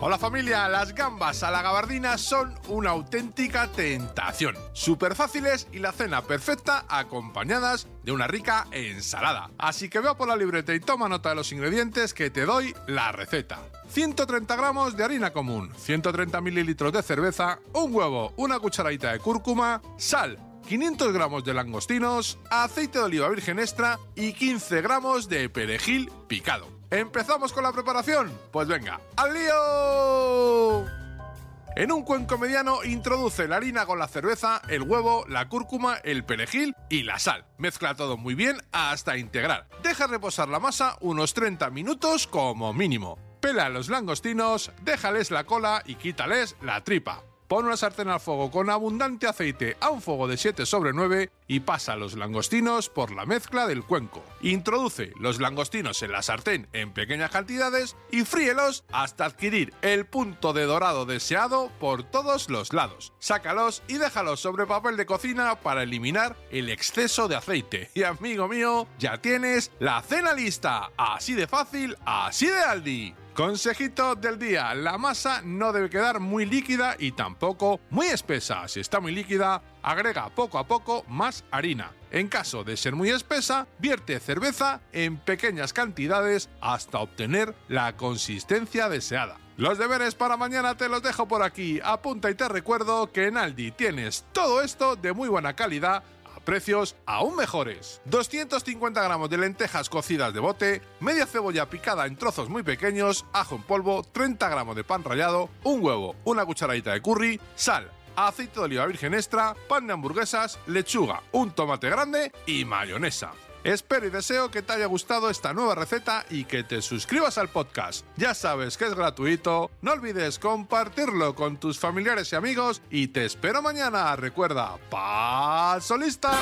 Hola familia, las gambas a la gabardina son una auténtica tentación. Súper fáciles y la cena perfecta acompañadas de una rica ensalada. Así que veo por la libreta y toma nota de los ingredientes que te doy la receta. 130 gramos de harina común, 130 mililitros de cerveza, un huevo, una cucharadita de cúrcuma, sal, 500 gramos de langostinos, aceite de oliva virgen extra y 15 gramos de perejil picado. ¿Empezamos con la preparación? Pues venga, ¡al lío! En un cuenco mediano introduce la harina con la cerveza, el huevo, la cúrcuma, el perejil y la sal. Mezcla todo muy bien hasta integrar. Deja reposar la masa unos 30 minutos como mínimo. Pela los langostinos, déjales la cola y quítales la tripa. Pon una sartén al fuego con abundante aceite a un fuego de 7 sobre 9 y pasa los langostinos por la mezcla del cuenco. Introduce los langostinos en la sartén en pequeñas cantidades y fríelos hasta adquirir el punto de dorado deseado por todos los lados. Sácalos y déjalos sobre papel de cocina para eliminar el exceso de aceite. Y amigo mío, ya tienes la cena lista. Así de fácil, así de Aldi. Consejito del día, la masa no debe quedar muy líquida y tampoco muy espesa. Si está muy líquida, agrega poco a poco más harina. En caso de ser muy espesa, vierte cerveza en pequeñas cantidades hasta obtener la consistencia deseada. Los deberes para mañana te los dejo por aquí. Apunta y te recuerdo que en Aldi tienes todo esto de muy buena calidad precios aún mejores. 250 gramos de lentejas cocidas de bote, media cebolla picada en trozos muy pequeños, ajo en polvo, 30 gramos de pan rallado, un huevo, una cucharadita de curry, sal, aceite de oliva virgen extra, pan de hamburguesas, lechuga, un tomate grande y mayonesa. Espero y deseo que te haya gustado esta nueva receta y que te suscribas al podcast. Ya sabes que es gratuito, no olvides compartirlo con tus familiares y amigos y te espero mañana. Recuerda, paso lista.